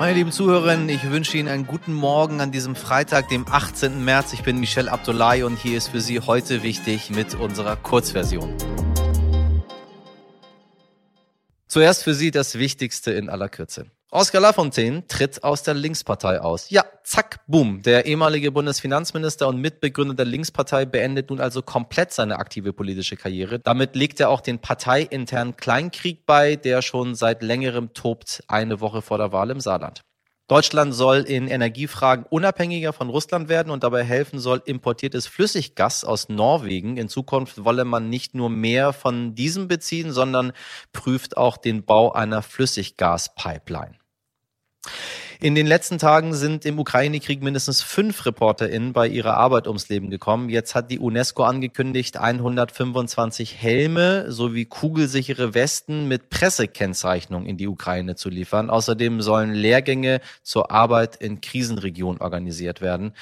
Meine lieben Zuhörerinnen, ich wünsche Ihnen einen guten Morgen an diesem Freitag, dem 18. März. Ich bin Michel Abdullahi und hier ist für Sie heute wichtig mit unserer Kurzversion. Zuerst für Sie das Wichtigste in aller Kürze. Oskar Lafontaine tritt aus der Linkspartei aus. Ja, zack, boom. Der ehemalige Bundesfinanzminister und Mitbegründer der Linkspartei beendet nun also komplett seine aktive politische Karriere. Damit legt er auch den parteiinternen Kleinkrieg bei, der schon seit längerem tobt, eine Woche vor der Wahl im Saarland. Deutschland soll in Energiefragen unabhängiger von Russland werden und dabei helfen soll importiertes Flüssiggas aus Norwegen. In Zukunft wolle man nicht nur mehr von diesem beziehen, sondern prüft auch den Bau einer Flüssiggaspipeline. In den letzten Tagen sind im Ukraine-Krieg mindestens fünf ReporterInnen bei ihrer Arbeit ums Leben gekommen. Jetzt hat die UNESCO angekündigt, 125 Helme sowie kugelsichere Westen mit Pressekennzeichnung in die Ukraine zu liefern. Außerdem sollen Lehrgänge zur Arbeit in Krisenregionen organisiert werden.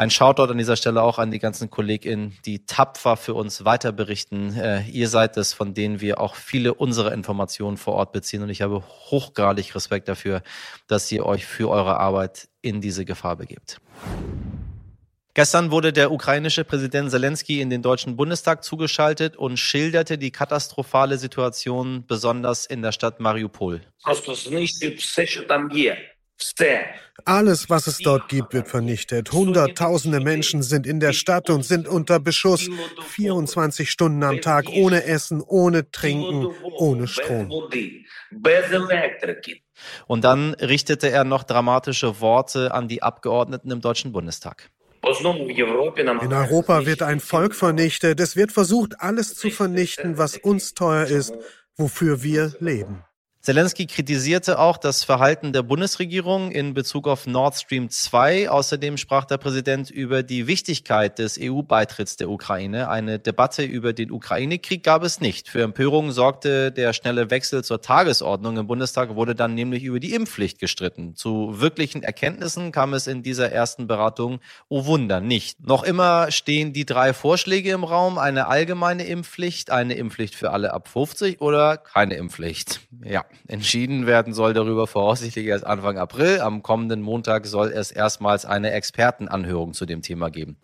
Ein Shoutout an dieser Stelle auch an die ganzen KollegInnen, die tapfer für uns weiter berichten. Äh, ihr seid es, von denen wir auch viele unserer Informationen vor Ort beziehen. Und ich habe hochgradig Respekt dafür, dass ihr euch für eure Arbeit in diese Gefahr begebt. Gestern wurde der ukrainische Präsident Zelensky in den Deutschen Bundestag zugeschaltet und schilderte die katastrophale Situation besonders in der Stadt Mariupol. Alles, was es dort gibt, wird vernichtet. Hunderttausende Menschen sind in der Stadt und sind unter Beschuss. 24 Stunden am Tag ohne Essen, ohne Trinken, ohne Strom. Und dann richtete er noch dramatische Worte an die Abgeordneten im Deutschen Bundestag. In Europa wird ein Volk vernichtet. Es wird versucht, alles zu vernichten, was uns teuer ist, wofür wir leben. Zelensky kritisierte auch das Verhalten der Bundesregierung in Bezug auf Nord Stream 2. Außerdem sprach der Präsident über die Wichtigkeit des EU-Beitritts der Ukraine. Eine Debatte über den Ukraine-Krieg gab es nicht. Für Empörung sorgte der schnelle Wechsel zur Tagesordnung. Im Bundestag wurde dann nämlich über die Impfpflicht gestritten. Zu wirklichen Erkenntnissen kam es in dieser ersten Beratung, oh Wunder, nicht. Noch immer stehen die drei Vorschläge im Raum. Eine allgemeine Impfpflicht, eine Impfpflicht für alle ab 50 oder keine Impfpflicht. Ja. Entschieden werden soll darüber voraussichtlich erst Anfang April. Am kommenden Montag soll es erstmals eine Expertenanhörung zu dem Thema geben.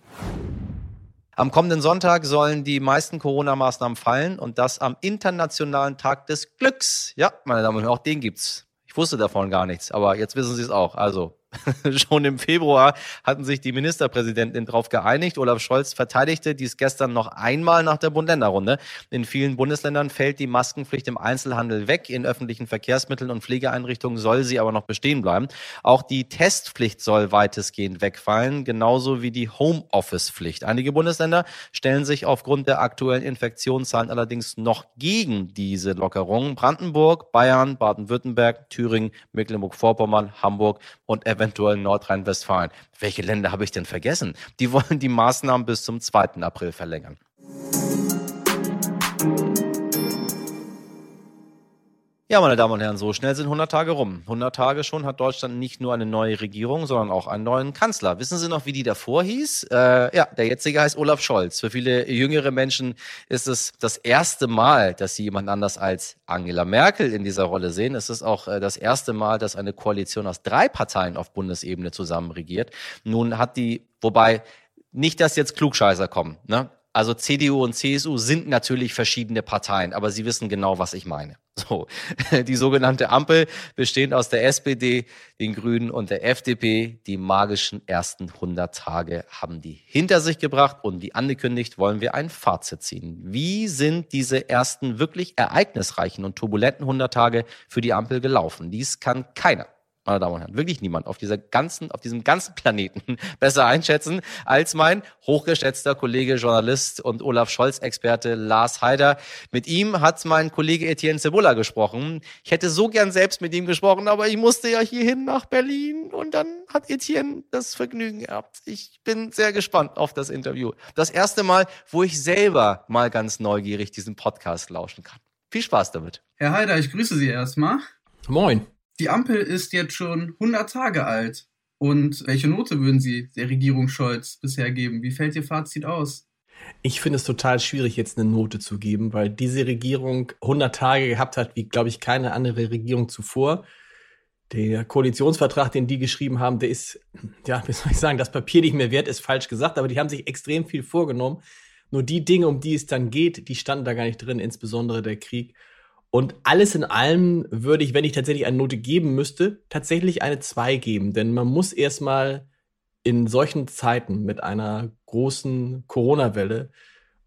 Am kommenden Sonntag sollen die meisten Corona-Maßnahmen fallen und das am Internationalen Tag des Glücks. Ja, meine Damen und Herren, auch den gibt's. Ich wusste davon gar nichts, aber jetzt wissen Sie es auch. Also Schon im Februar hatten sich die Ministerpräsidenten darauf geeinigt. Olaf Scholz verteidigte dies gestern noch einmal nach der Bund-Länder-Runde. In vielen Bundesländern fällt die Maskenpflicht im Einzelhandel weg. In öffentlichen Verkehrsmitteln und Pflegeeinrichtungen soll sie aber noch bestehen bleiben. Auch die Testpflicht soll weitestgehend wegfallen, genauso wie die Homeoffice-Pflicht. Einige Bundesländer stellen sich aufgrund der aktuellen Infektionszahlen allerdings noch gegen diese Lockerungen. Brandenburg, Bayern, Baden-Württemberg, Thüringen, Mecklenburg-Vorpommern, Hamburg und eventuell Nordrhein-Westfalen. Welche Länder habe ich denn vergessen? Die wollen die Maßnahmen bis zum 2. April verlängern. Ja, meine Damen und Herren, so schnell sind 100 Tage rum. 100 Tage schon hat Deutschland nicht nur eine neue Regierung, sondern auch einen neuen Kanzler. Wissen Sie noch, wie die davor hieß? Äh, ja, der jetzige heißt Olaf Scholz. Für viele jüngere Menschen ist es das erste Mal, dass sie jemand anders als Angela Merkel in dieser Rolle sehen. Es ist auch äh, das erste Mal, dass eine Koalition aus drei Parteien auf Bundesebene zusammen regiert. Nun hat die, wobei nicht, dass jetzt Klugscheißer kommen. Ne? Also CDU und CSU sind natürlich verschiedene Parteien, aber Sie wissen genau, was ich meine. So, die sogenannte Ampel bestehend aus der SPD, den Grünen und der FDP. Die magischen ersten 100 Tage haben die hinter sich gebracht und wie angekündigt wollen wir ein Fazit ziehen. Wie sind diese ersten wirklich ereignisreichen und turbulenten 100 Tage für die Ampel gelaufen? Dies kann keiner meine Damen und Herren, wirklich niemand auf dieser ganzen, auf diesem ganzen Planeten besser einschätzen als mein hochgeschätzter Kollege, Journalist und Olaf Scholz-Experte Lars Heider. Mit ihm hat mein Kollege Etienne Cebola gesprochen. Ich hätte so gern selbst mit ihm gesprochen, aber ich musste ja hierhin nach Berlin und dann hat Etienne das Vergnügen gehabt. Ich bin sehr gespannt auf das Interview. Das erste Mal, wo ich selber mal ganz neugierig diesen Podcast lauschen kann. Viel Spaß damit. Herr Heider, ich grüße Sie erstmal. Moin. Die Ampel ist jetzt schon 100 Tage alt. Und welche Note würden Sie der Regierung Scholz bisher geben? Wie fällt Ihr Fazit aus? Ich finde es total schwierig, jetzt eine Note zu geben, weil diese Regierung 100 Tage gehabt hat, wie, glaube ich, keine andere Regierung zuvor. Der Koalitionsvertrag, den die geschrieben haben, der ist, ja, wie soll ich sagen, das Papier nicht mehr wert, ist falsch gesagt, aber die haben sich extrem viel vorgenommen. Nur die Dinge, um die es dann geht, die standen da gar nicht drin, insbesondere der Krieg. Und alles in allem würde ich, wenn ich tatsächlich eine Note geben müsste, tatsächlich eine 2 geben. Denn man muss erstmal in solchen Zeiten mit einer großen Corona-Welle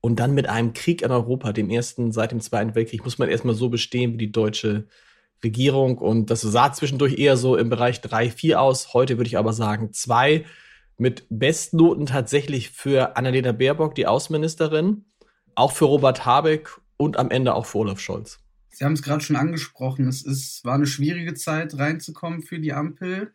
und dann mit einem Krieg in Europa, dem ersten seit dem Zweiten Weltkrieg, muss man erstmal so bestehen wie die deutsche Regierung. Und das sah zwischendurch eher so im Bereich 3, 4 aus. Heute würde ich aber sagen 2 mit Bestnoten tatsächlich für Annalena Baerbock, die Außenministerin, auch für Robert Habeck und am Ende auch für Olaf Scholz. Sie haben es gerade schon angesprochen, es ist, war eine schwierige Zeit reinzukommen für die Ampel.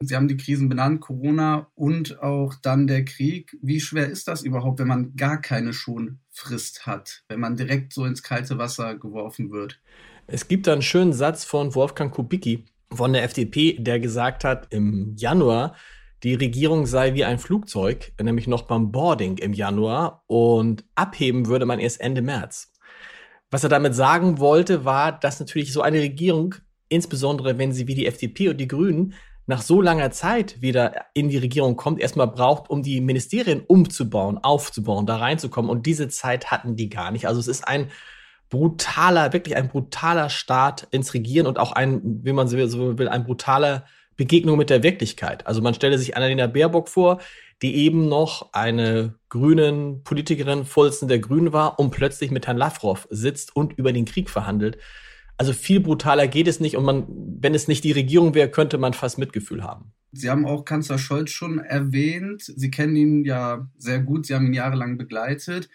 Sie haben die Krisen benannt, Corona und auch dann der Krieg. Wie schwer ist das überhaupt, wenn man gar keine Schonfrist hat, wenn man direkt so ins kalte Wasser geworfen wird? Es gibt da einen schönen Satz von Wolfgang Kubicki von der FDP, der gesagt hat, im Januar, die Regierung sei wie ein Flugzeug, nämlich noch beim Boarding im Januar und abheben würde man erst Ende März. Was er damit sagen wollte, war, dass natürlich so eine Regierung, insbesondere wenn sie wie die FDP und die Grünen nach so langer Zeit wieder in die Regierung kommt, erstmal braucht, um die Ministerien umzubauen, aufzubauen, da reinzukommen. Und diese Zeit hatten die gar nicht. Also es ist ein brutaler, wirklich ein brutaler Start ins Regieren und auch ein, wie man so will, ein brutaler Begegnung mit der Wirklichkeit. Also man stelle sich Annalena Baerbock vor, die eben noch eine grünen Politikerin, Vorsitzende der Grünen war und plötzlich mit Herrn Lavrov sitzt und über den Krieg verhandelt. Also viel brutaler geht es nicht und man, wenn es nicht die Regierung wäre, könnte man fast Mitgefühl haben. Sie haben auch Kanzler Scholz schon erwähnt. Sie kennen ihn ja sehr gut. Sie haben ihn jahrelang begleitet.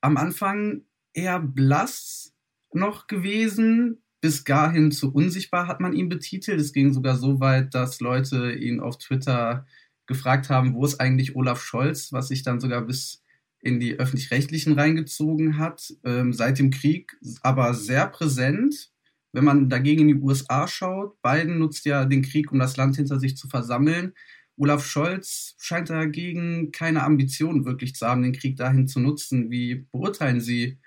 Am Anfang eher blass noch gewesen, bis gar hin zu unsichtbar hat man ihn betitelt. Es ging sogar so weit, dass Leute ihn auf Twitter gefragt haben, wo ist eigentlich Olaf Scholz, was sich dann sogar bis in die öffentlich-rechtlichen reingezogen hat, ähm, seit dem Krieg, aber sehr präsent. Wenn man dagegen in die USA schaut, Biden nutzt ja den Krieg, um das Land hinter sich zu versammeln. Olaf Scholz scheint dagegen keine Ambition wirklich zu haben, den Krieg dahin zu nutzen. Wie beurteilen Sie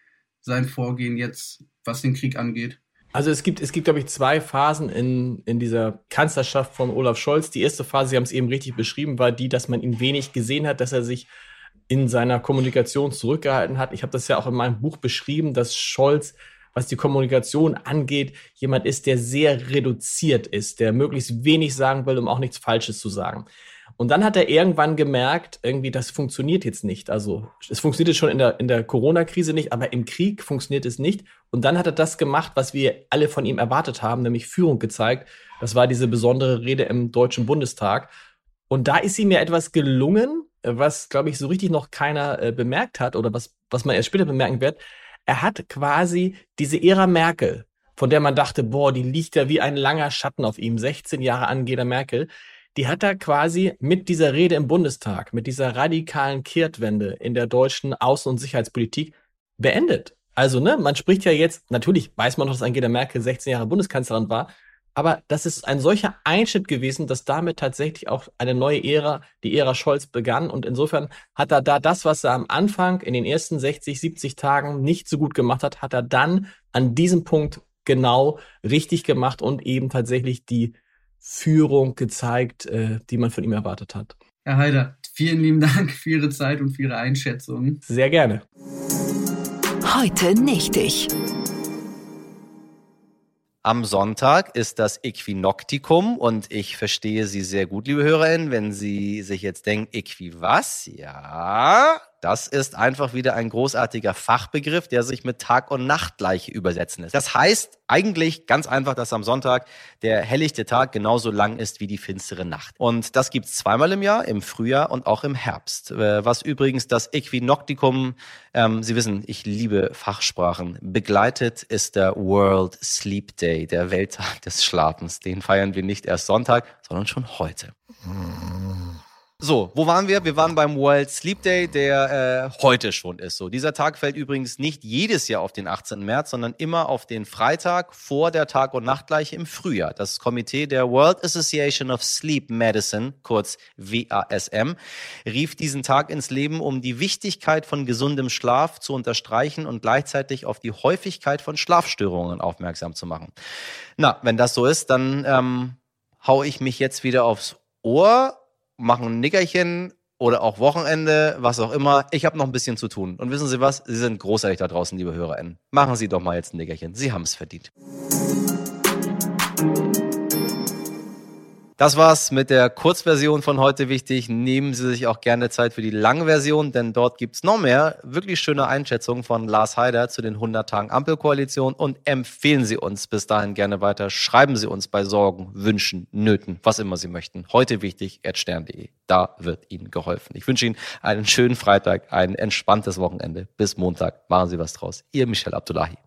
sein Vorgehen jetzt, was den Krieg angeht? Also es gibt, es gibt, glaube ich, zwei Phasen in, in dieser Kanzlerschaft von Olaf Scholz. Die erste Phase, Sie haben es eben richtig beschrieben, war die, dass man ihn wenig gesehen hat, dass er sich in seiner Kommunikation zurückgehalten hat. Ich habe das ja auch in meinem Buch beschrieben, dass Scholz, was die Kommunikation angeht, jemand ist, der sehr reduziert ist, der möglichst wenig sagen will, um auch nichts Falsches zu sagen. Und dann hat er irgendwann gemerkt, irgendwie, das funktioniert jetzt nicht. Also, es funktioniert schon in der, in der Corona-Krise nicht, aber im Krieg funktioniert es nicht. Und dann hat er das gemacht, was wir alle von ihm erwartet haben, nämlich Führung gezeigt. Das war diese besondere Rede im Deutschen Bundestag. Und da ist ihm ja etwas gelungen, was, glaube ich, so richtig noch keiner äh, bemerkt hat oder was, was man erst später bemerken wird. Er hat quasi diese Ära Merkel, von der man dachte, boah, die liegt ja wie ein langer Schatten auf ihm, 16 Jahre Angela Merkel, die hat er quasi mit dieser Rede im Bundestag, mit dieser radikalen Kehrtwende in der deutschen Außen- und Sicherheitspolitik beendet. Also, ne, man spricht ja jetzt, natürlich weiß man noch, dass Angela Merkel 16 Jahre Bundeskanzlerin war, aber das ist ein solcher Einschnitt gewesen, dass damit tatsächlich auch eine neue Ära, die Ära Scholz begann. Und insofern hat er da das, was er am Anfang in den ersten 60, 70 Tagen nicht so gut gemacht hat, hat er dann an diesem Punkt genau richtig gemacht und eben tatsächlich die Führung gezeigt, äh, die man von ihm erwartet hat. Herr Heider, vielen lieben Dank für Ihre Zeit und für Ihre Einschätzung. Sehr gerne. Heute nicht ich. Am Sonntag ist das Äquinoktikum und ich verstehe Sie sehr gut, liebe HörerInnen, wenn Sie sich jetzt denken, Äqui was? Ja, das ist einfach wieder ein großartiger Fachbegriff, der sich mit Tag und Nacht gleich übersetzen lässt. Das heißt eigentlich ganz einfach, dass am Sonntag der helllichte Tag genauso lang ist wie die finstere Nacht. Und das gibt's zweimal im Jahr, im Frühjahr und auch im Herbst. Äh, was übrigens das Äquinoktikum, ähm, Sie wissen, ich liebe Fachsprachen, begleitet ist der World Sleep Day, der Welttag des Schlafens. Den feiern wir nicht erst Sonntag, sondern schon heute. So, wo waren wir? Wir waren beim World Sleep Day, der äh, heute schon ist. So, dieser Tag fällt übrigens nicht jedes Jahr auf den 18. März, sondern immer auf den Freitag vor der Tag- und Nachtgleiche im Frühjahr. Das Komitee der World Association of Sleep Medicine, kurz WASM, rief diesen Tag ins Leben, um die Wichtigkeit von gesundem Schlaf zu unterstreichen und gleichzeitig auf die Häufigkeit von Schlafstörungen aufmerksam zu machen. Na, wenn das so ist, dann ähm, hau ich mich jetzt wieder aufs Ohr, mache ein Nickerchen oder auch Wochenende, was auch immer. Ich habe noch ein bisschen zu tun. Und wissen Sie was? Sie sind großartig da draußen, liebe HörerInnen. Machen Sie doch mal jetzt ein Nickerchen. Sie haben es verdient. Das war's mit der Kurzversion von heute wichtig. Nehmen Sie sich auch gerne Zeit für die Langversion, denn dort gibt's noch mehr wirklich schöne Einschätzungen von Lars Heider zu den 100 Tagen Ampelkoalition und empfehlen Sie uns bis dahin gerne weiter. Schreiben Sie uns bei Sorgen, Wünschen, Nöten, was immer Sie möchten. Heute wichtig, erdstern.de. Da wird Ihnen geholfen. Ich wünsche Ihnen einen schönen Freitag, ein entspanntes Wochenende. Bis Montag. Machen Sie was draus. Ihr Michel Abdullahi.